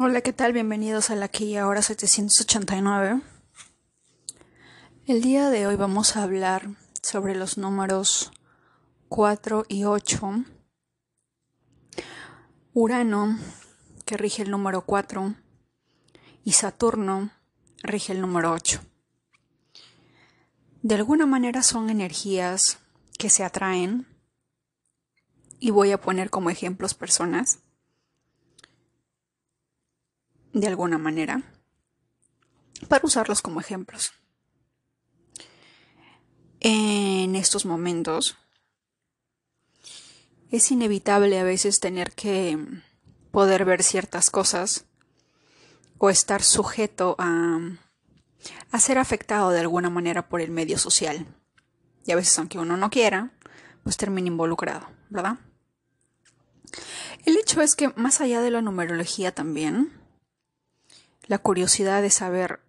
Hola, ¿qué tal? Bienvenidos a la aquí ahora 789. El día de hoy vamos a hablar sobre los números 4 y 8. Urano, que rige el número 4, y Saturno rige el número 8. De alguna manera son energías que se atraen y voy a poner como ejemplos personas de alguna manera para usarlos como ejemplos. En estos momentos es inevitable a veces tener que poder ver ciertas cosas o estar sujeto a, ser afectado de alguna manera por el medio social. Y a veces aunque uno no quiera, pues termina involucrado, ¿verdad? El hecho es que más allá de la numerología también, la curiosidad de saber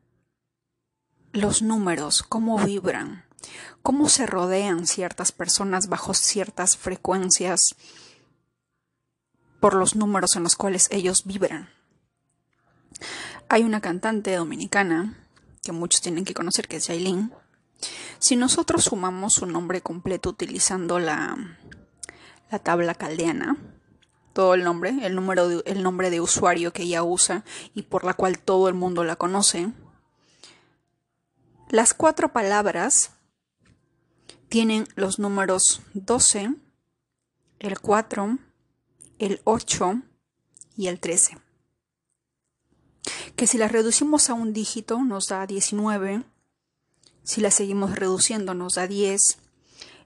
los números, cómo vibran, cómo se rodean ciertas personas bajo ciertas frecuencias por los números en los cuales ellos vibran. Hay una cantante dominicana que muchos tienen que conocer que es Jailin. Si nosotros sumamos su nombre completo utilizando la, la tabla caldeana, todo el nombre, el, número el nombre de usuario que ella usa y por la cual todo el mundo la conoce. Las cuatro palabras tienen los números 12, el 4, el 8 y el 13. Que si las reducimos a un dígito nos da 19, si las seguimos reduciendo nos da 10.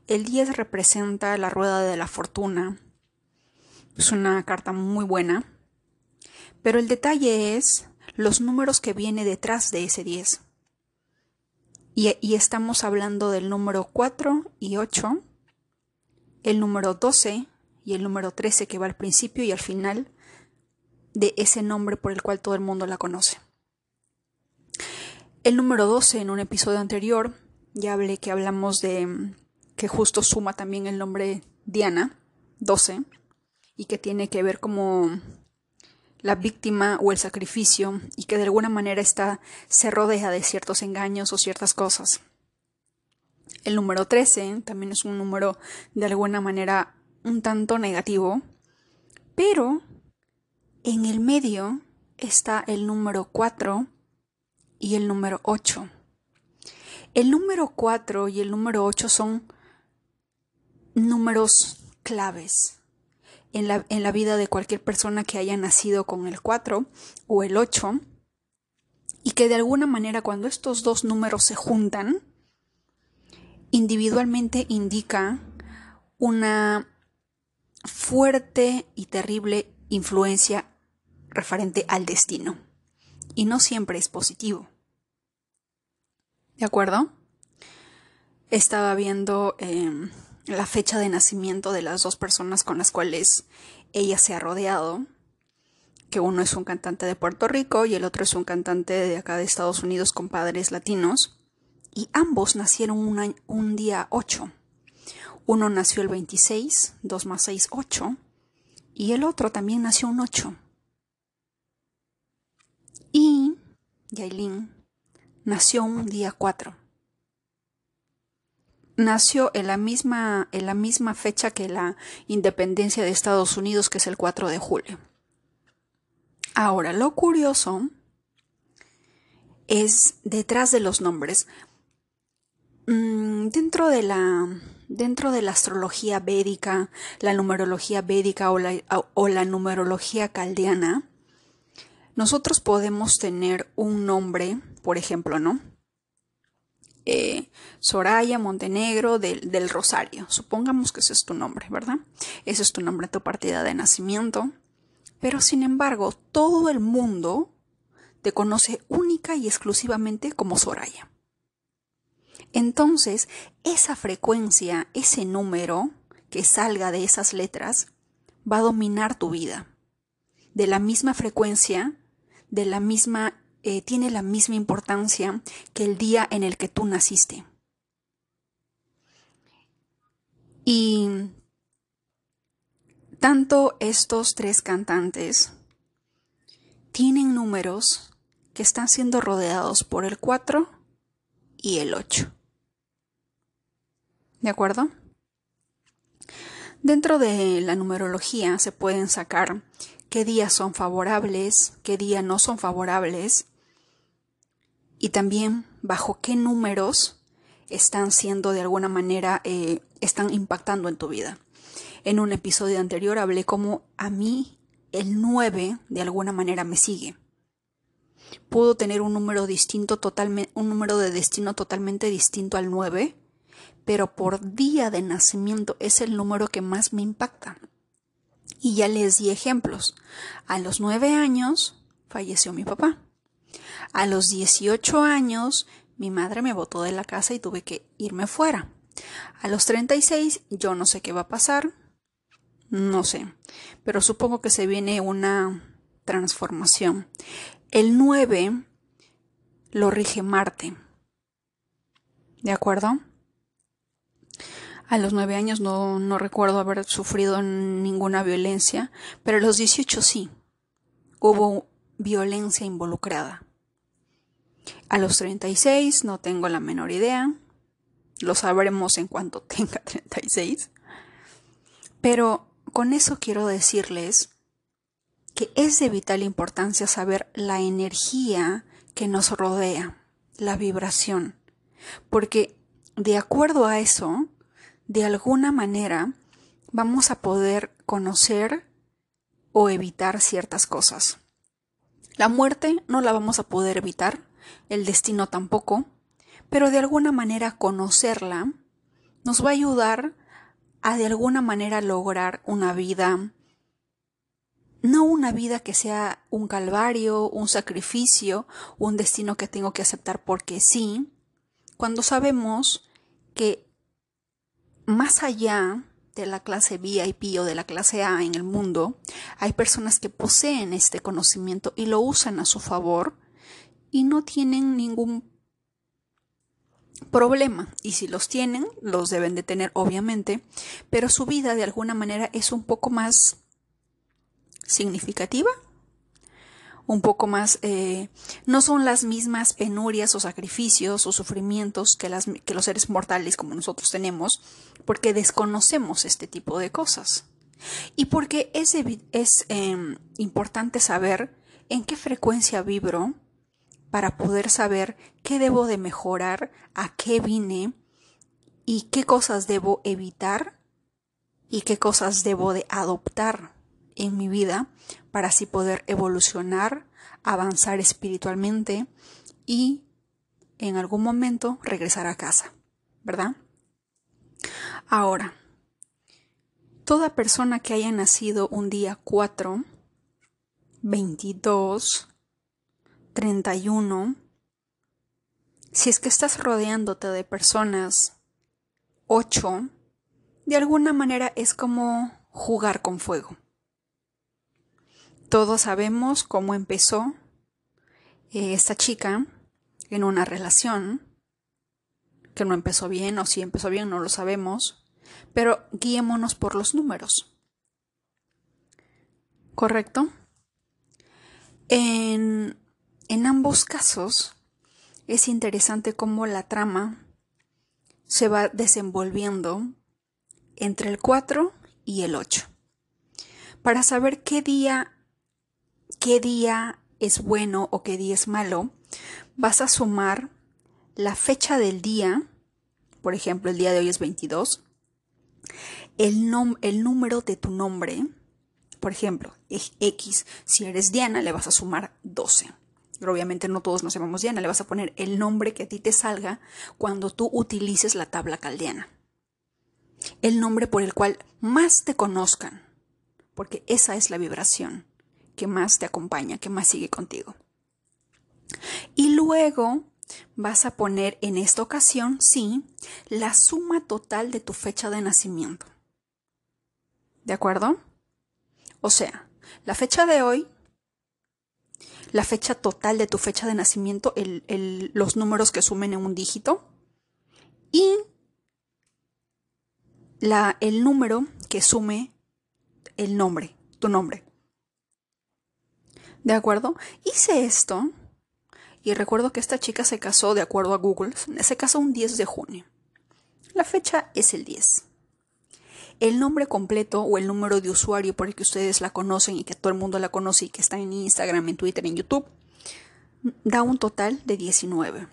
El 10 representa la rueda de la fortuna, es una carta muy buena. Pero el detalle es los números que viene detrás de ese 10. Y, y, estamos hablando del número 4 y 8, el número 12 y el número 13 que va al principio y al final de ese nombre por el cual todo el mundo la conoce. El número 12 en un episodio anterior ya hablé que hablamos de que justo suma también el nombre Diana, 12 y que tiene que ver como la víctima o el sacrificio y que de alguna manera está se rodea de ciertos engaños o ciertas cosas. El número 13 también es un número de alguna manera un tanto negativo, pero en el medio está el número 4 y el número 8. El número 4 y el número 8 son números claves en la, vida de cualquier persona que haya nacido con el 4 o el 8 y que de alguna manera cuando estos dos números se juntan, individualmente indica una fuerte y terrible influencia referente al destino. Y no siempre es positivo. ¿De acuerdo? Estaba viendo em, la fecha de nacimiento de las dos personas con las cuales ella se ha rodeado, que uno es un cantante de Puerto Rico y el otro es un cantante de acá de Estados Unidos con padres latinos, y ambos nacieron un, día 8. Uno nació el 26, 2 más 6, 8, y el otro también nació un 8. Y Yailin nació un día 4 nació en la misma, en la misma fecha que la independencia de Estados Unidos, que es el 4 de julio. Ahora, lo curioso es detrás de los nombres. Mm, dentro de la dentro de la astrología védica, la numerología védica o la, o la numerología caldeana, nosotros podemos tener un nombre, por ejemplo, ¿no? Eh, Soraya Montenegro del, Rosario. Supongamos que ese es tu nombre, ¿verdad? Ese es tu nombre, tu partida de nacimiento. Pero sin embargo, todo el mundo te conoce única y exclusivamente como Soraya. Entonces, esa frecuencia, ese número que salga de esas letras, va a dominar tu vida. De la misma frecuencia, de la misma eh, tiene la misma importancia que el día en el que tú naciste. Y tanto estos tres cantantes tienen números que están siendo rodeados por el 4 y el 8. ¿De acuerdo? Dentro de la numerología se pueden sacar qué días son favorables, qué días no son favorables y también bajo qué números están siendo de alguna manera, eh, están impactando en tu vida. En un episodio anterior hablé cómo a mí el 9 de alguna manera me sigue. Puedo tener un número distinto totalmente, un número de destino totalmente distinto al 9 pero por día de nacimiento es el número que más me impacta. Y ya les di ejemplos. A los nueve años falleció mi papá. A los 18 años mi madre me botó de la casa y tuve que irme fuera. A los 36 yo no sé qué va a pasar. No sé. Pero supongo que se viene una transformación. El 9 lo rige Marte. ¿De acuerdo? A los nueve años no, no recuerdo haber sufrido ninguna violencia, pero a los 18 sí. Hubo violencia involucrada. A los 36 no tengo la menor idea. Lo sabremos en cuanto tenga 36. Pero con eso quiero decirles que es de vital importancia saber la energía que nos rodea, la vibración, porque de acuerdo a eso de alguna manera vamos a poder conocer o evitar ciertas cosas. La muerte no la vamos a poder evitar, el destino tampoco, pero de alguna manera conocerla nos va a ayudar a de alguna manera lograr una vida, no una vida que sea un calvario, un sacrificio, un destino que tengo que aceptar porque sí, cuando sabemos que más allá de la clase VIP o de la clase A en el mundo, hay personas que poseen este conocimiento y lo usan a su favor y no tienen ningún problema. Y si los tienen, los deben de tener obviamente, pero su vida de alguna manera es un poco más significativa un poco más, eh, no son las mismas penurias o sacrificios o sufrimientos que, las, que los seres mortales como nosotros tenemos, porque desconocemos este tipo de cosas. Y porque es, es em, importante saber en qué frecuencia vibro para poder saber qué debo de mejorar, a qué vine y qué cosas debo evitar y qué cosas debo de adoptar en mi vida para así poder evolucionar, avanzar espiritualmente y en algún momento regresar a casa, ¿verdad? Ahora, toda persona que haya nacido un día 4, 22, 31, si es que estás rodeándote de personas 8, de alguna manera es como jugar con fuego. Todos sabemos cómo empezó eh, esta chica en una relación, que no empezó bien o si empezó bien no lo sabemos, pero guiémonos por los números. ¿Correcto? En, en ambos casos es interesante cómo la trama se va desenvolviendo entre el 4 y el 8. Para saber qué día qué día es bueno o qué día es malo, vas a sumar la fecha del día, por ejemplo, el día de hoy es 22, el, el número de tu nombre, por ejemplo, X, si eres Diana, le vas a sumar 12. Pero obviamente no todos nos llamamos Diana, le vas a poner el nombre que a ti te salga cuando tú utilices la tabla caldeana. El nombre por el cual más te conozcan, porque esa es la vibración que más te acompaña, que más sigue contigo. Y luego vas a poner en esta ocasión, sí, la suma total de tu fecha de nacimiento. ¿De acuerdo? O sea, la fecha de hoy, la fecha total de tu fecha de nacimiento, los números que sumen en un dígito y la, el número que sume el nombre, tu nombre. ¿De acuerdo? Hice esto y recuerdo que esta chica se casó, de acuerdo a Google, se casó un 10 de junio. La fecha es el 10. El nombre completo o el número de usuario por el que ustedes la conocen y que todo el mundo la conoce y que está en Instagram, en Twitter, en YouTube, da un total de 19.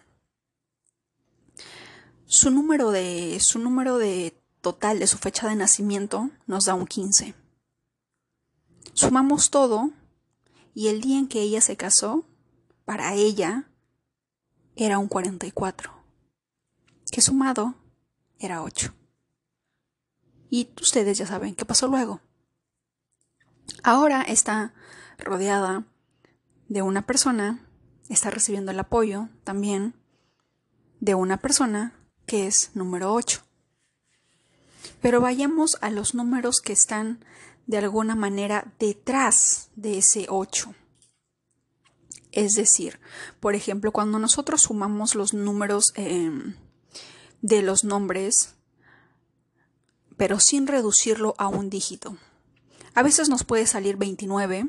Su número de, su número de total de su fecha de nacimiento nos da un 15. Sumamos todo y el día en que ella se casó para ella era un 44, que sumado era 8. Y ustedes ya saben qué pasó luego. Ahora está rodeada de una persona, está recibiendo el apoyo también de una persona que es número 8. Pero vayamos a los números que están de alguna manera detrás de ese 8. Es decir, por ejemplo, cuando nosotros sumamos los números em, de los nombres, pero sin reducirlo a un dígito. A veces nos puede salir 29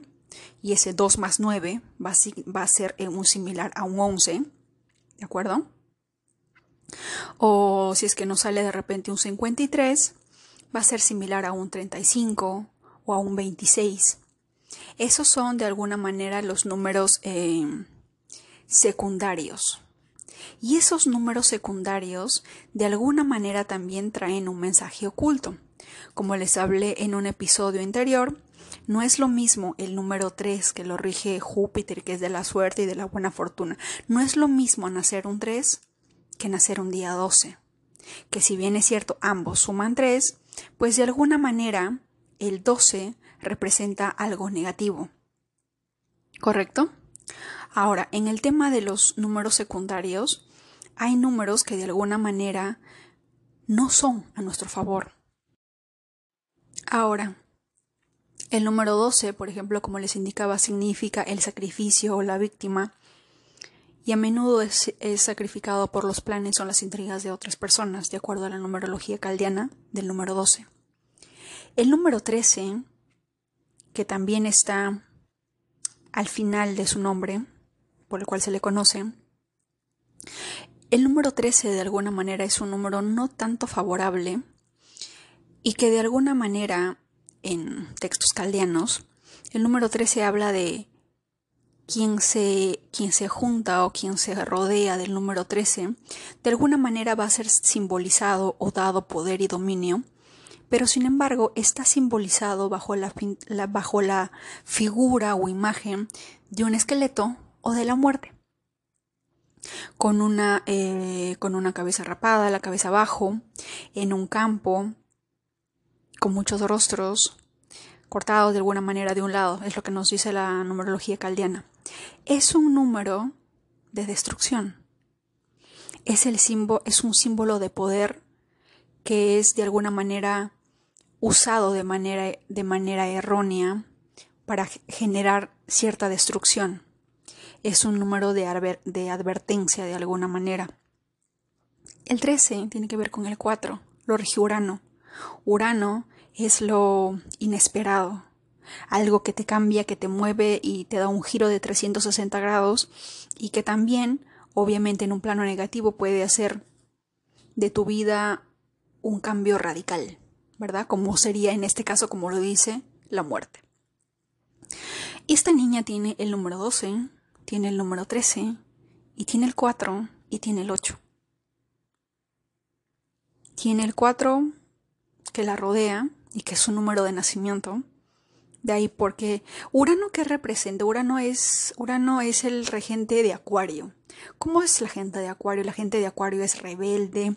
y ese 2 más 9 va a, ser un similar a un 11, ¿de acuerdo? O si es que nos sale de repente un 53, va a ser similar a un 35 o a un 26. Esos son de alguna manera los números eh, secundarios. Y esos números secundarios de alguna manera también traen un mensaje oculto. Como les hablé en un episodio anterior, no es lo mismo el número 3 que lo rige Júpiter, que es de la suerte y de la buena fortuna. No es lo mismo nacer un 3 que nacer un día 12. Que si bien es cierto, ambos suman 3, pues de alguna manera el 12 representa algo negativo. ¿Correcto? Ahora, en el tema de los números secundarios, hay números que de alguna manera no son a nuestro favor. Ahora, el número 12, por ejemplo, como les indicaba, significa el sacrificio o la víctima, y a menudo es, sacrificado por los planes o las intrigas de otras personas, de acuerdo a la numerología caldiana del número 12. El número 13, que también está al final de su nombre, por el cual se le conoce, el número 13 de alguna manera es un número no tanto favorable y que de alguna manera en textos caldeanos el número 13 habla de quien se, quien se junta o quien se rodea del número 13 de alguna manera va a ser simbolizado o dado poder y dominio pero sin embargo está simbolizado bajo la, bajo la figura o imagen de un esqueleto o de la muerte. Con una, eh, con una cabeza rapada, la cabeza abajo, en un campo, con muchos rostros, cortados de alguna manera de un lado, es lo que nos dice la numerología caldiana. Es un número de destrucción. Es, el es un símbolo de poder que es de alguna manera usado de manera, de manera errónea para generar cierta destrucción. Es un número de, de advertencia de alguna manera. El 13 tiene que ver con el 4, lo rige Urano. Urano es lo inesperado, algo que te cambia, que te mueve y te da un giro de 360 grados y que también, obviamente en un plano negativo, puede hacer de tu vida un cambio radical. ¿Verdad? Como sería en este caso, como lo dice, la muerte. Esta niña tiene el número 12, tiene el número 13, y tiene el 4, y tiene el 8. Tiene el 4 que la rodea y que es su número de nacimiento. De ahí porque Urano que representa, Urano es, Urano es el regente de Acuario. ¿Cómo es la gente de Acuario? La gente de Acuario es rebelde,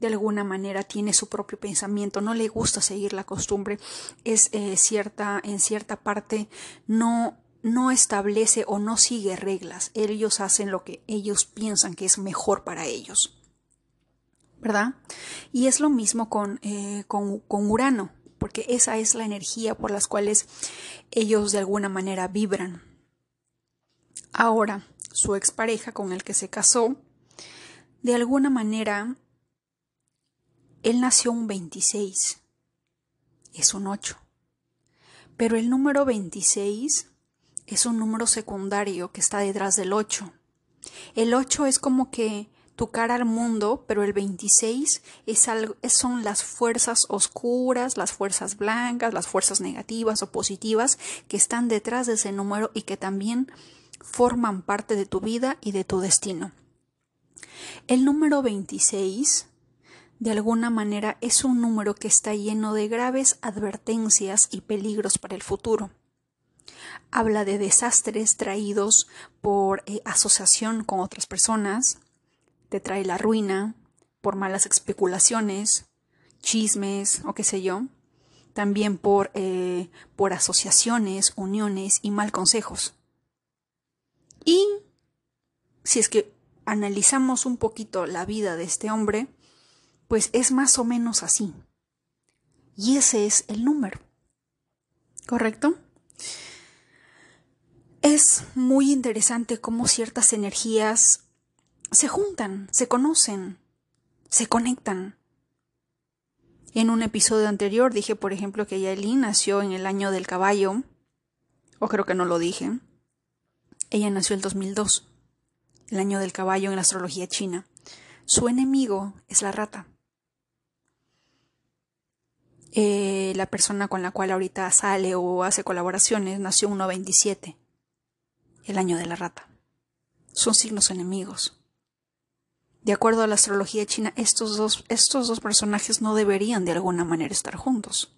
de alguna manera tiene su propio pensamiento, no le gusta seguir la costumbre, es eh, cierta, en cierta parte no no establece o no sigue reglas, ellos hacen lo que ellos piensan que es mejor para ellos. ¿Verdad? Y es lo mismo con, eh, con, con Urano porque esa es la energía por las cuales ellos de alguna manera vibran. Ahora, su expareja con el que se casó, de alguna manera, él nació un 26, es un 8, pero el número 26 es un número secundario que está detrás del 8. El 8 es como que tu cara al mundo, pero el 26 es algo, son las fuerzas oscuras, las fuerzas blancas, las fuerzas negativas o positivas que están detrás de ese número y que también forman parte de tu vida y de tu destino. El número 26 de alguna manera es un número que está lleno de graves advertencias y peligros para el futuro. Habla de desastres traídos por eh, asociación con otras personas, te trae la ruina por malas especulaciones, chismes o qué sé yo, también por, eh, por asociaciones, uniones y mal consejos. Y si es que analizamos un poquito la vida de este hombre, pues es más o menos así. Y ese es el número. ¿Correcto? Es muy interesante cómo ciertas energías se juntan, se conocen, se conectan. En un episodio anterior dije, por ejemplo, que Yaelin nació en el año del caballo, o creo que no lo dije. Ella nació el 2002, el año del caballo en la astrología china. Su enemigo es la rata. Eh, la persona con la cual ahorita sale o hace colaboraciones nació un 97, el año de la rata. Son signos enemigos. De acuerdo a la astrología china, estos dos, estos dos personajes no deberían de alguna manera estar juntos.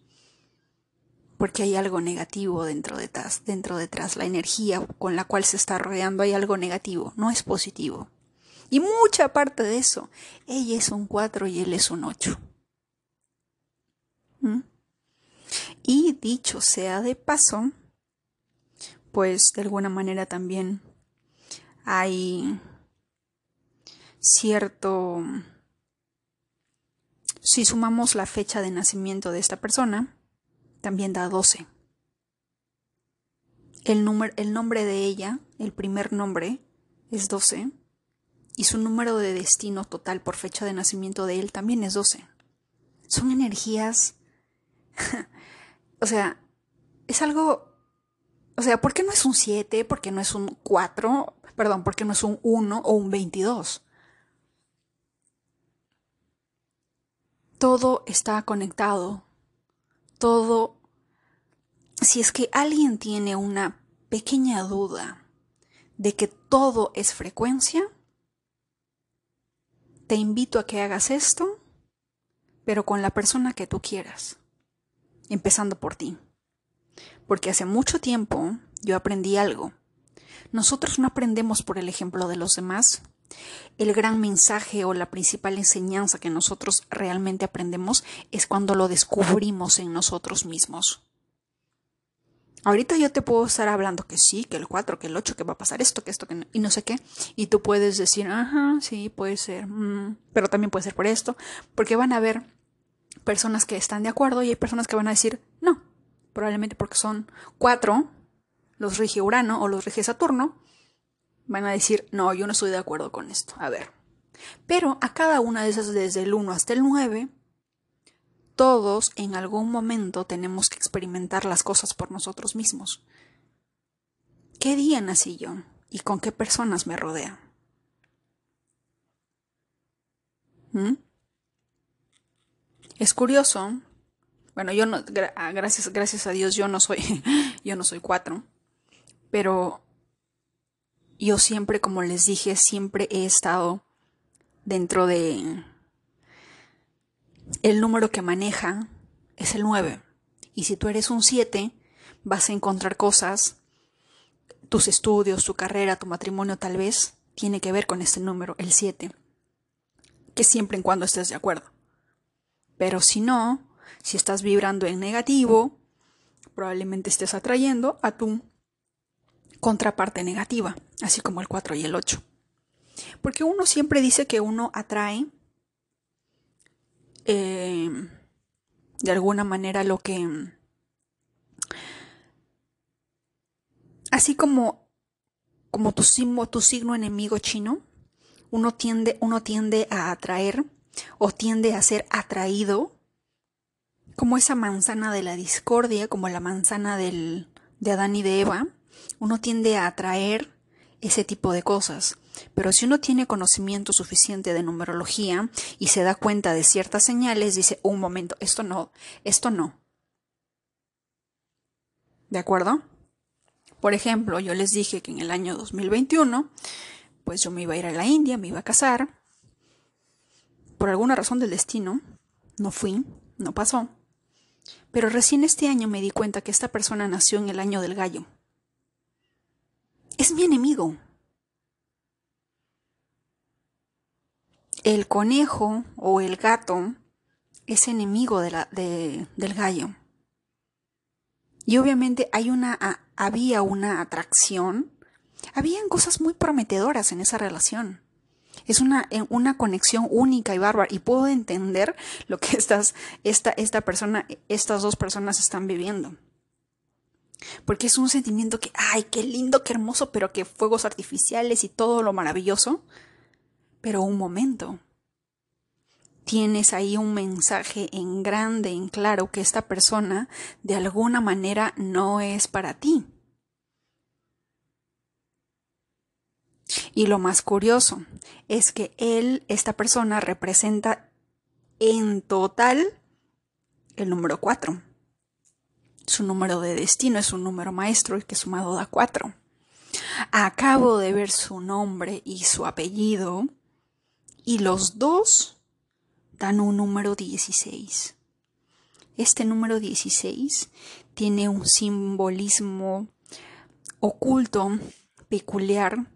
Porque hay algo negativo dentro detrás, dentro detrás. La energía con la cual se está rodeando hay algo negativo, no es positivo. Y mucha parte de eso, ella es un 4 y él es un 8. ¿Mm? Y dicho sea de paso, pues de alguna manera también hay cierto... Si sumamos la fecha de nacimiento de esta persona, también da 12. El, número, el nombre de ella, el primer nombre, es 12. Y su número de destino total por fecha de nacimiento de él también es 12. Son energías... o sea, es algo... O sea, ¿por qué no es un 7? ¿Por qué no es un 4? Perdón, ¿por qué no es un 1 o un 22? Todo está conectado. Todo... Si es que alguien tiene una pequeña duda de que todo es frecuencia, te invito a que hagas esto, pero con la persona que tú quieras, empezando por ti. Porque hace mucho tiempo yo aprendí algo. Nosotros no aprendemos por el ejemplo de los demás, el gran mensaje o la principal enseñanza que nosotros realmente aprendemos es cuando lo descubrimos en nosotros mismos. Ahorita yo te puedo estar hablando que sí, que el 4, que el 8, que va a pasar esto, que esto, que y no sé qué. Y tú puedes decir, ajá, sí, puede ser, mm, pero también puede ser por esto. Porque van a haber personas que están de acuerdo y hay personas que van a decir, no. Probablemente porque son 4, los rige Urano o los rige Saturno, van a decir, no, yo no estoy de acuerdo con esto. A ver. Pero a cada una de esas, desde el 1 hasta el 9, todos en algún momento tenemos que experimentar las cosas por nosotros mismos. ¿Qué día nací yo? ¿Y con qué personas me rodea? ¿Mm? Es curioso. Bueno, yo no, ah, gracias, gracias a Dios, yo no soy, yo no soy cuatro. Pero yo siempre, como les dije, siempre he estado dentro de... El número que maneja es el 9. Y si tú eres un 7, vas a encontrar cosas, tus estudios, tu carrera, tu matrimonio tal vez, tiene que ver con este número, el 7. Que siempre en cuando estés de acuerdo. Pero si no, si estás vibrando en negativo, probablemente estés atrayendo a tu contraparte negativa, así como el 4 y el 8. Porque uno siempre dice que uno atrae eh, de alguna manera lo que... Así como, como tu, tu signo enemigo chino, uno tiende, uno tiende a atraer o tiende a ser atraído como esa manzana de la discordia, como la manzana del, de Adán y de Eva, uno tiende a atraer ese tipo de cosas. Pero si uno tiene conocimiento suficiente de numerología y se da cuenta de ciertas señales, dice, un momento, esto no, esto no. ¿De acuerdo? Por ejemplo, yo les dije que en el año 2021, pues yo me iba a ir a la India, me iba a casar. Por alguna razón del destino, no fui, no pasó. Pero recién este año me di cuenta que esta persona nació en el año del gallo. Es mi enemigo. El conejo o el gato es enemigo del gallo. Y obviamente hay una, había una atracción, habían cosas muy prometedoras en esa relación. Es una, eh, una conexión única y bárbara y puedo entender lo que estas, esta, esta persona, estas dos personas están viviendo. Porque es un sentimiento que, ay, qué lindo, qué hermoso, pero que fuegos artificiales y todo lo maravilloso. Pero un momento. Tienes ahí un mensaje en grande, en claro, que esta persona de alguna manera no es para ti. Y lo más curioso es que él, esta persona, representa en total el número 4. Su número de destino es un número maestro y que sumado da 4. Acabo de ver su nombre y su apellido y los dos dan un número 16. Este número 16 tiene un simbolismo oculto, peculiar,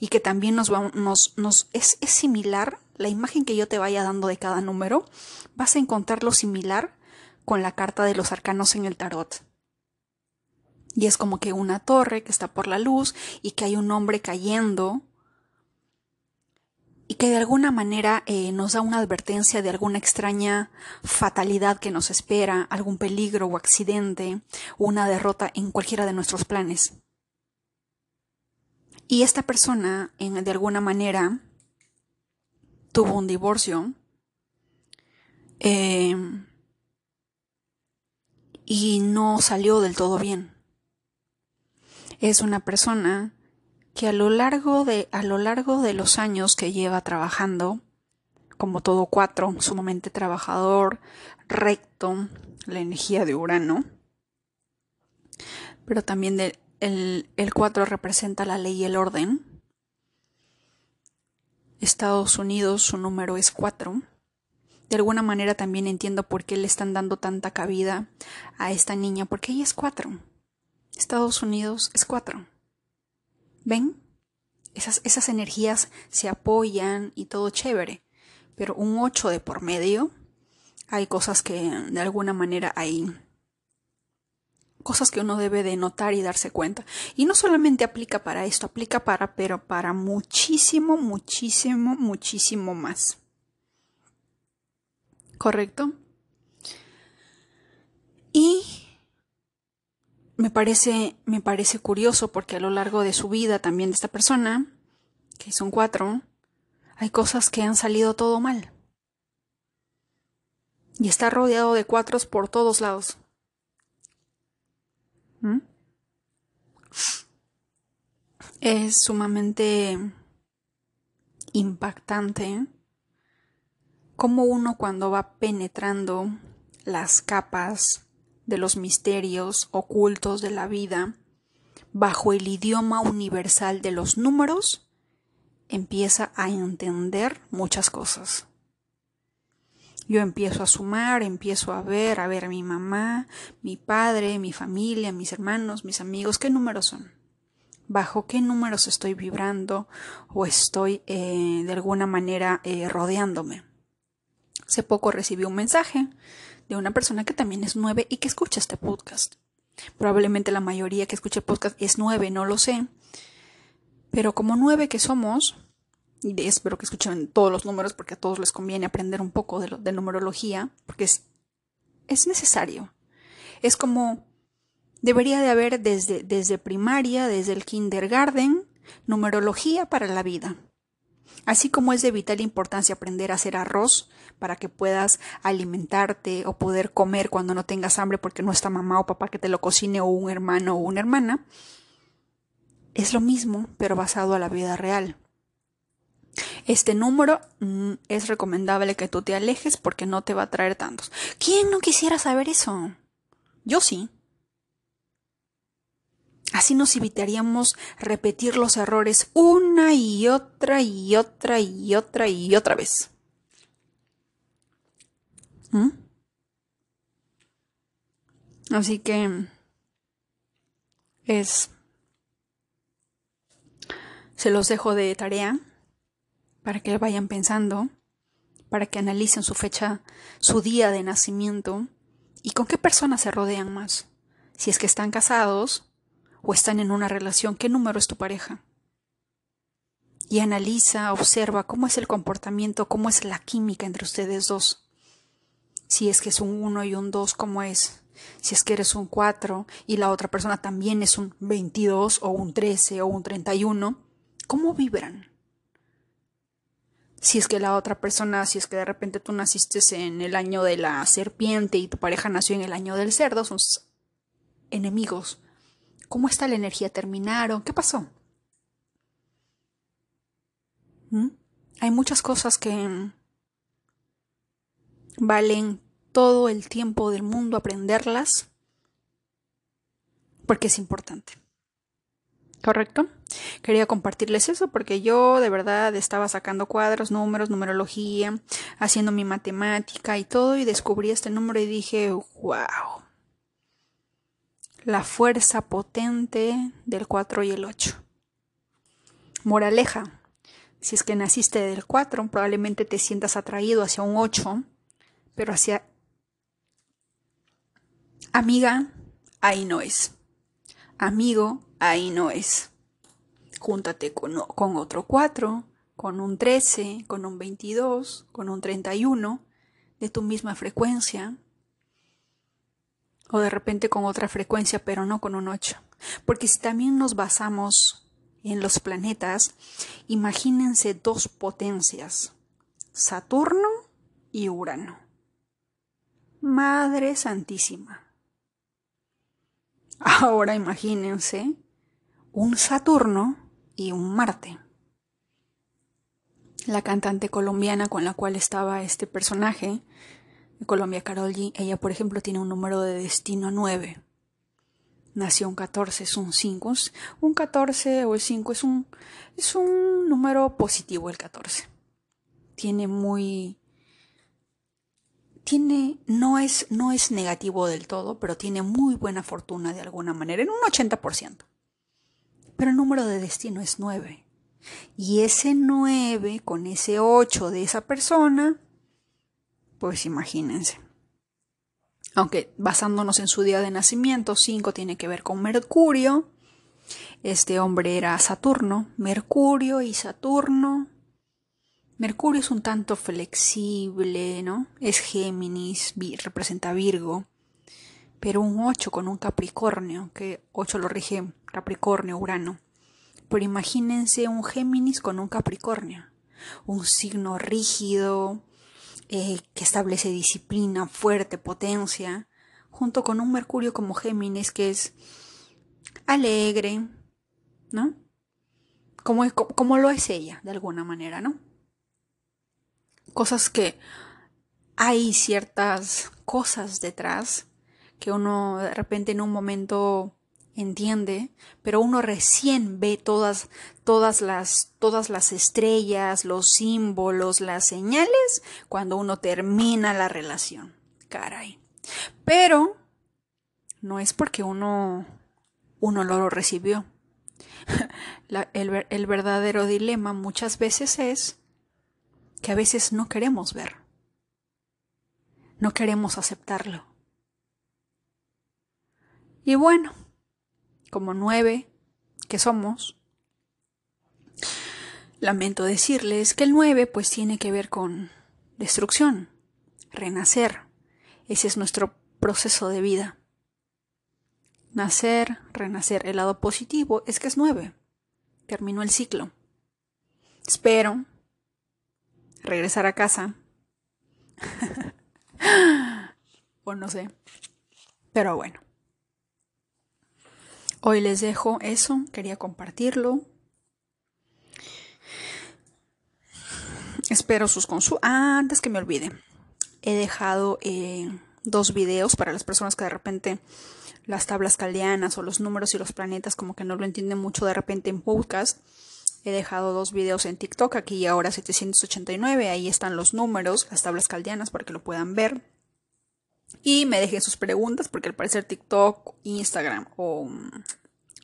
y que también nos, va, nos, nos es, es similar, la imagen que yo te vaya dando de cada número, vas a encontrarlo similar con la carta de los arcanos en el tarot. Y es como que una torre que está por la luz y que hay un hombre cayendo y que de alguna manera eh, nos da una advertencia de alguna extraña fatalidad que nos espera, algún peligro o accidente, una derrota en cualquiera de nuestros planes. Y esta persona, en, de alguna manera, tuvo un divorcio eh, y no salió del todo bien. Es una persona que a lo largo de, a lo largo de los años que lleva trabajando, como todo cuatro, sumamente trabajador, recto, la energía de Urano, pero también el, el 4 representa la ley y el orden. Estados Unidos, su número es 4. De alguna manera también entiendo por qué le están dando tanta cabida a esta niña, porque ella es 4. Estados Unidos es 4. ¿Ven? Esas, esas energías se apoyan y todo chévere, pero un 8 de por medio, hay cosas que de alguna manera hay cosas que uno debe de notar y darse cuenta. Y no solamente aplica para esto, aplica para, pero para muchísimo, muchísimo, muchísimo más. ¿Correcto? Y me parece, me parece curioso porque a lo largo de su vida también de esta persona, que son cuatro, hay cosas que han salido todo mal. Y está rodeado de cuatros por todos lados. ¿Mm? Es sumamente impactante cómo uno cuando va penetrando las capas de los misterios ocultos de la vida bajo el idioma universal de los números, empieza a entender muchas cosas. Yo empiezo a sumar, empiezo a ver, a ver a mi mamá, mi padre, mi familia, mis hermanos, mis amigos, qué números son. Bajo qué números estoy vibrando o estoy eh, de alguna manera eh, rodeándome. Hace poco recibí un mensaje de una persona que también es nueve y que escucha este podcast. Probablemente la mayoría que escucha el podcast es nueve, no lo sé. Pero como nueve que somos, y espero que escuchen todos los números porque a todos les conviene aprender un poco de, numerología, porque es, es necesario. Es como debería de haber desde, desde primaria, desde el kindergarten, numerología para la vida. Así como es de vital importancia aprender a hacer arroz para que puedas alimentarte o poder comer cuando no tengas hambre porque no está mamá o papá que te lo cocine o un hermano o una hermana, Es lo mismo, pero basado a la vida real. Este número mm, es recomendable que tú te alejes porque no te va a traer tantos. ¿Quién no quisiera saber eso? Yo sí. Así nos evitaríamos repetir los errores una y otra y otra y otra y otra vez. ¿Mm? Así que es... Se los dejo de tarea para que vayan pensando, para que analicen su fecha, su día de nacimiento y con qué personas se rodean más. Si es que están casados o están en una relación, ¿qué número es tu pareja? Y analiza, observa cómo es el comportamiento, cómo es la química entre ustedes dos. Si es que es un 1 y un 2, ¿cómo es? Si es que eres un 4 y la otra persona también es un 22 o un 13 o un 31, ¿cómo vibran? Si es que la otra persona, si es que de repente tú naciste en el año de la serpiente y tu pareja nació en el año del cerdo, son enemigos. ¿Cómo está la energía? ¿Terminaron? ¿Qué pasó? ¿Mm? Hay muchas cosas que valen todo el tiempo del mundo aprenderlas porque es importante. ¿Correcto? Quería compartirles eso porque yo de verdad estaba sacando cuadros, números, numerología, haciendo mi matemática y todo y descubrí este número y dije, wow. La fuerza potente del 4 y el 8. Moraleja, si es que naciste del 4, probablemente te sientas atraído hacia un 8 pero hacia amiga, ahí no es. Amigo, ahí no es. Júntate con, con otro 4, con un 13, con un 22, con un 31 de tu misma frecuencia. O de repente con otra frecuencia, pero no con un 8. Porque si también nos basamos en los planetas, imagínense dos potencias, Saturno y Urano. Madre Santísima. Ahora imagínense un Saturno y un Marte. La cantante colombiana con la cual estaba este personaje, Colombia Carol G, ella por ejemplo tiene un número de destino 9. Nació un 14, es un 5. Un 14 o el 5 es un, es un número positivo el 14. Tiene muy tiene, no es, no es negativo del todo, pero tiene muy buena fortuna de alguna manera, en un 80%. Pero el número de destino es 9. Y ese 9 con ese 8 de esa persona, pues imagínense. Aunque basándonos en su día de nacimiento, 5 tiene que ver con Mercurio. Este hombre era Saturno, Mercurio y Saturno Mercurio es un tanto flexible, ¿no? Es Géminis, representa Virgo, pero un 8 con un Capricornio, que 8 lo rige Capricornio, Urano. Pero imagínense un Géminis con un Capricornio, un signo rígido, eh, que establece disciplina, fuerte, potencia, junto con un Mercurio como Géminis, que es alegre, ¿no? Como, como lo es ella, de alguna manera, ¿no? cosas que hay ciertas cosas detrás que uno de repente en un momento entiende, pero uno recién ve todas todas las todas las estrellas, los símbolos, las señales cuando uno termina la relación. Caray. Pero no es porque uno uno lo recibió. el, el verdadero dilema muchas veces es que a veces no queremos ver. No queremos aceptarlo. Y bueno, como nueve que somos, lamento decirles que el nueve pues tiene que ver con destrucción, renacer. Ese es nuestro proceso de vida. Nacer, renacer. El lado positivo es que es nueve. Terminó el ciclo. Espero regresar a casa. o no sé. Pero bueno. Hoy les dejo eso, quería compartirlo. Espero sus consultas. Ah, antes que me olvide, he dejado eh, dos videos para las personas que de repente las tablas caldeanas o los números y los planetas como que no lo entienden mucho de repente en podcast. He dejado dos videos en TikTok, aquí ahora 789, ahí están los números, las tablas caldeanas para que lo puedan ver. Y me dejen sus preguntas porque al parecer TikTok, Instagram o mm,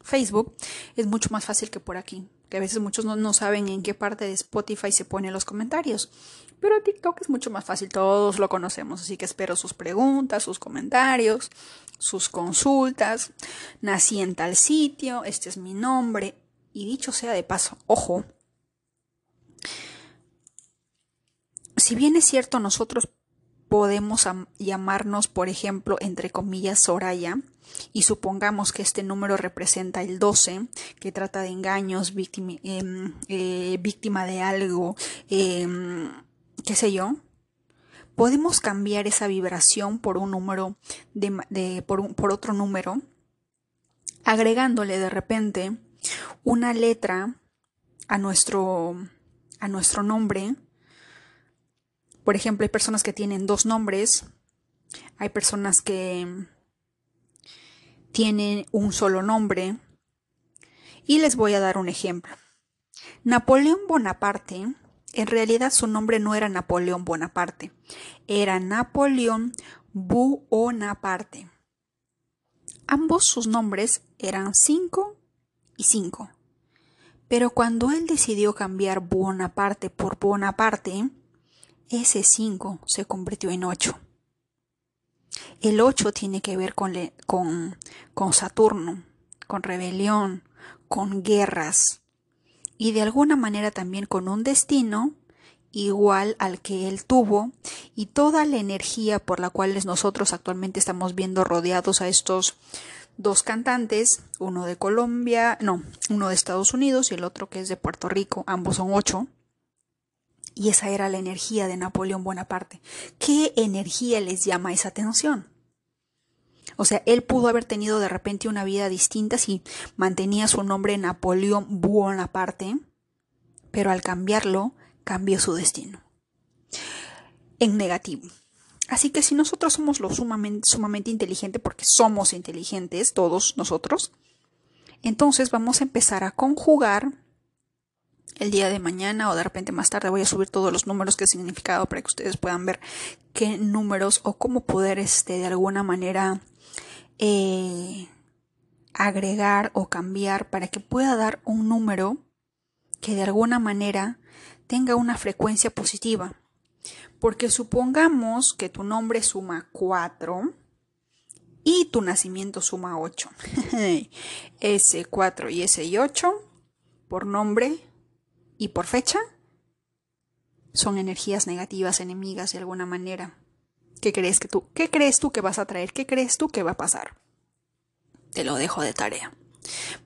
Facebook es mucho más fácil que por aquí. Que a veces muchos no, saben en qué parte de Spotify se ponen los comentarios. Pero TikTok es mucho más fácil, todos lo conocemos. Así que espero sus preguntas, sus comentarios, sus consultas. Nací en tal sitio, este es mi nombre. Y dicho sea de paso, ojo, si bien es cierto nosotros podemos llamarnos, por ejemplo, entre comillas, Soraya, y supongamos que este número representa el 12, que trata de engaños, víctima, em, eh, víctima de algo, em, qué sé yo, podemos cambiar esa vibración por un número, de, por, por otro número, agregándole de repente una letra a nuestro, a nuestro nombre por ejemplo, hay personas que tienen dos nombres, hay personas que tienen un solo nombre. Y les voy a dar un ejemplo. Napoleón Bonaparte, en realidad su nombre no era Napoleón Bonaparte, era Napoleón Buonaparte. Ambos sus nombres eran cinco y cinco. Pero cuando él decidió cambiar Bonaparte por Bonaparte, ese 5 se convirtió en 8. El 8 tiene que ver con, con, con Saturno, con rebelión, con guerras y de alguna manera también con un destino igual al que él tuvo y toda la energía por la cual nosotros actualmente estamos viendo rodeados a estos dos cantantes, uno de Colombia, no, uno de Estados Unidos y el otro que es de Puerto Rico, ambos son ocho, y esa era la energía de Napoleón Bonaparte. ¿Qué energía les llama esa atención? O sea, él pudo haber tenido de repente una vida distinta si mantenía su nombre Napoleón Bonaparte, pero al cambiarlo, cambió su destino. En negativo. Así que si nosotros somos lo sumamente, sumamente porque somos inteligentes, todos nosotros, entonces vamos a empezar a conjugar el día de mañana o de repente más tarde voy a subir todos los números que he significado para que ustedes puedan ver qué números o cómo poder este de alguna manera eh, agregar o cambiar para que pueda dar un número que de alguna manera tenga una frecuencia positiva. Porque supongamos que tu nombre suma 4 y tu nacimiento suma 8. ese 4 y ese 8 por nombre y por fecha son energías negativas, enemigas de alguna manera. ¿Qué crees que tú, qué crees tú que vas a traer? ¿Qué crees tú que va a pasar? Te lo dejo de tarea.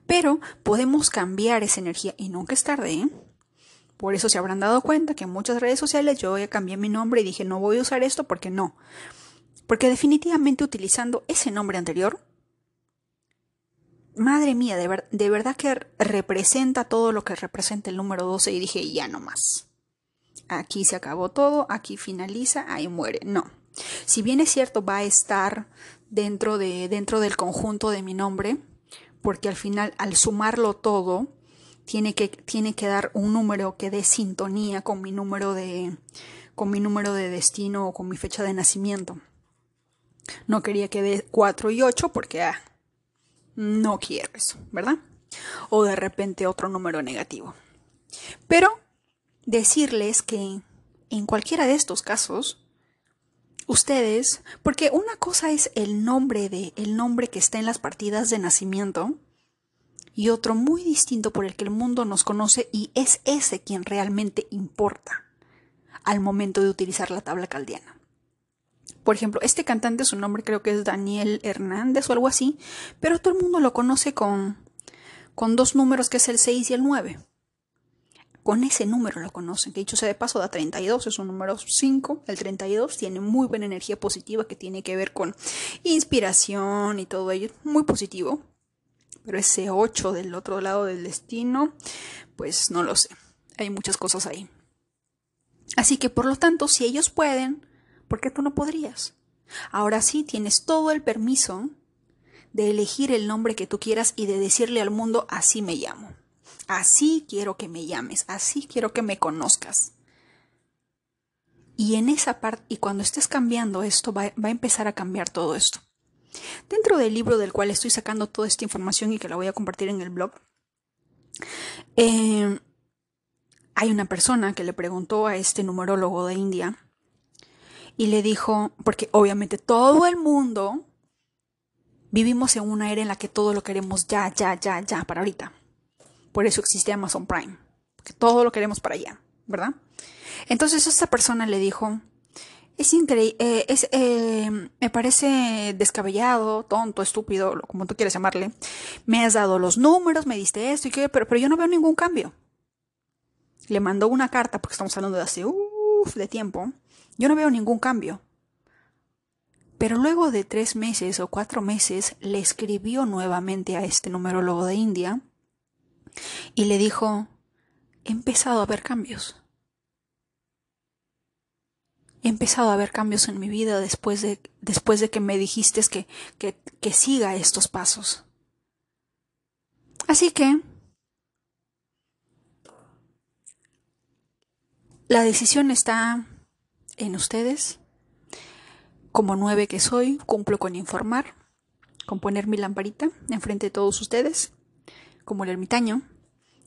Pero podemos cambiar esa energía y nunca es tarde, ¿eh? Por eso se habrán dado cuenta que en muchas redes sociales yo cambié mi nombre y dije no voy a usar esto porque no. Porque definitivamente utilizando ese nombre anterior madre mía, de, de, verdad que representa todo lo que representa el número 12 y dije, ya no más. Aquí se acabó todo, aquí finaliza, ahí muere. No. Si bien es cierto, va a estar dentro, de, dentro del conjunto de mi nombre, porque al final, al sumarlo todo, tiene que, tiene que dar un número que dé sintonía con mi número de, con mi número de destino o con mi fecha de nacimiento. No quería que dé 4 y 8 porque ah, no quiero eso, ¿verdad? O de repente otro número negativo. Pero decirles que en cualquiera de estos casos, ustedes, porque una cosa es el nombre de el nombre que está en las partidas de nacimiento y otro muy distinto por el que el mundo nos conoce y es ese quien realmente importa al momento de utilizar la tabla caldiana. Por ejemplo, este cantante, su nombre creo que es Daniel Hernández o algo así, pero todo el mundo lo conoce con, con dos números que es el 6 y el 9. Con ese número lo conocen, que dicho sea de paso da 32, es un número 5, el 32 tiene muy buena energía positiva que tiene que ver con inspiración y todo ello, muy positivo. Pero ese 8 del otro lado del destino, pues no lo sé. Hay muchas cosas ahí. Así que por lo tanto, si ellos pueden, ¿por qué tú no podrías? Ahora sí tienes todo el permiso de elegir el nombre que tú quieras y de decirle al mundo así me llamo. Así quiero que me llames, así quiero que me conozcas. Y en esa parte, y cuando estés cambiando esto, va, a empezar a cambiar todo esto. Dentro del libro del cual estoy sacando toda esta información y que la voy a compartir en el blog, eh, hay una persona que le preguntó a este numerólogo de India y le dijo, porque obviamente todo el mundo vivimos en una era en la que todo lo queremos ya, ya, ya, ya, para ahorita. Por eso existe Amazon Prime, todo lo queremos para allá, ¿verdad? Entonces esta persona le dijo, es increíble, eh, eh, me parece descabellado, tonto, estúpido, como tú quieres llamarle. Me has dado los números, me diste esto y que, pero, pero yo no veo ningún cambio. Le mandó una carta, porque estamos hablando de hace uff de tiempo. Yo no veo ningún cambio. Pero luego de tres meses o cuatro meses le escribió nuevamente a este numerólogo de India y le dijo, he empezado a ver cambios. He empezado a ver cambios en mi vida después de, después de que me dijiste que, que, que siga estos pasos. Así que la decisión está en ustedes. Como nueve que soy, cumplo con informar, con poner mi lamparita enfrente de todos ustedes, como el ermitaño,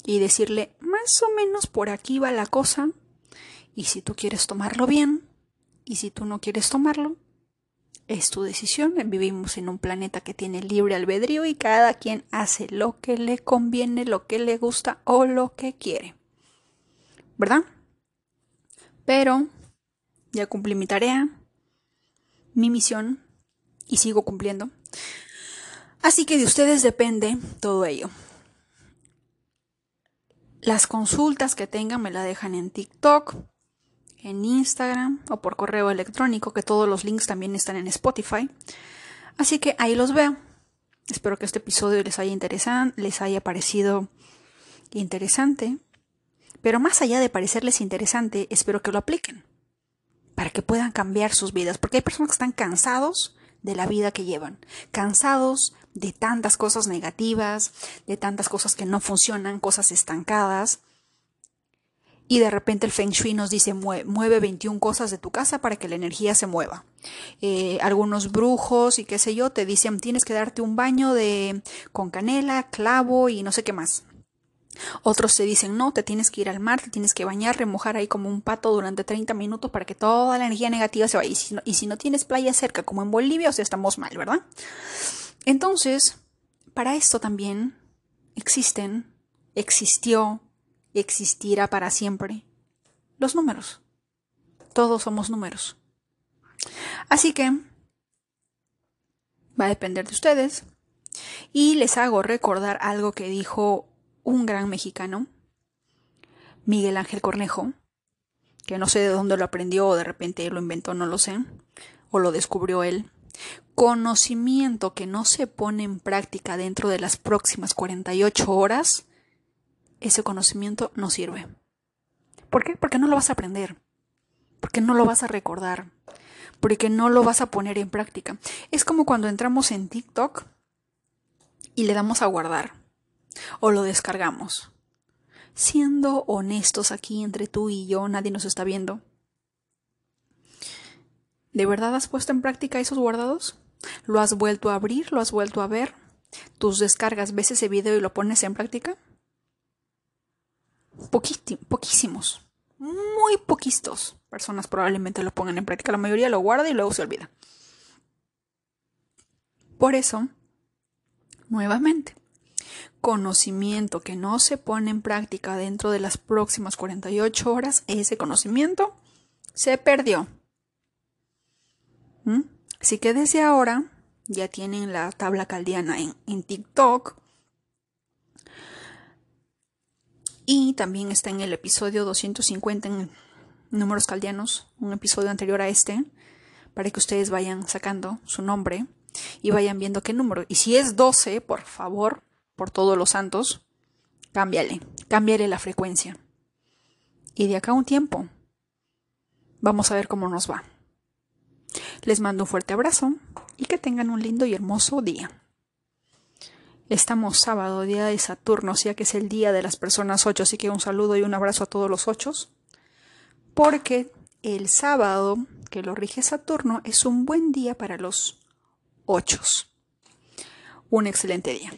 y decirle más o menos por aquí va la cosa, y si tú quieres tomarlo bien, y si tú no quieres tomarlo, es tu decisión. Vivimos en un planeta que tiene libre albedrío y cada quien hace lo que le conviene, lo que le gusta o lo que quiere. ¿Verdad? Pero ya cumplí mi tarea, mi misión y sigo cumpliendo. Así que de ustedes depende todo ello. Las consultas que tengan me la dejan en TikTok, en Instagram o por correo electrónico, que todos los links también están en Spotify. Así que ahí los veo. Espero que este episodio les haya interesado, les haya parecido interesante. Pero más allá de parecerles interesante, espero que lo apliquen para que puedan cambiar sus vidas, porque hay personas que están cansados de la vida que llevan, cansados de tantas cosas negativas, de tantas cosas que no funcionan, cosas estancadas, y de repente el Feng Shui nos dice mueve 21 cosas de tu casa para que la energía se mueva. Eh, algunos brujos y qué sé yo te dicen tienes que darte un baño de con canela, clavo y no sé qué más. Otros te dicen, no, te tienes que ir al mar, te tienes que bañar, remojar ahí como un pato durante 30 minutos para que toda la energía negativa se vaya. Y si no, y si no tienes playa cerca, como en Bolivia, o sea, estamos mal, ¿verdad? Entonces, para esto también existen, existió, existirá para siempre los números. Todos somos números. Así que va a depender de ustedes. Y les hago recordar algo que dijo un gran mexicano, Miguel Ángel Cornejo, que no sé de dónde lo aprendió o de repente lo inventó, no lo sé, o lo descubrió él. Conocimiento que no se pone en práctica dentro de las próximas 48 horas, ese conocimiento no sirve. ¿Por qué? Porque no lo vas a aprender, porque no lo vas a recordar, porque no lo vas a poner en práctica. Es como cuando entramos en TikTok y le damos a guardar o lo descargamos. Siendo honestos aquí entre tú y yo, nadie nos está viendo. ¿De verdad has puesto en práctica esos guardados? ¿Lo has vuelto a abrir? ¿Lo has vuelto a ver? ¿Tus descargas ves ese video y lo pones en práctica? poquísimos. Muy poquitos personas probablemente lo pongan en práctica. La mayoría lo guarda y luego se olvida. Por eso, nuevamente, conocimiento que no se pone en práctica dentro de las próximas 48 horas, ese conocimiento se perdió. ¿Mm? Así que desde ahora ya tienen la tabla caldiana en, en TikTok. Y también está en el episodio 250 en números caldianos, un episodio anterior a este, para que ustedes vayan sacando su nombre y vayan viendo qué número. Y si es 12, por favor, por todos los santos, cámbiale, cámbiale la frecuencia. Y de acá a un tiempo, vamos a ver cómo nos va. Les mando un fuerte abrazo y que tengan un lindo y hermoso día. Estamos sábado, día de Saturno, ya que es el día de las personas ocho, así que un saludo y un abrazo a todos los ochos, porque el sábado que lo rige Saturno es un buen día para los ochos. Un excelente día.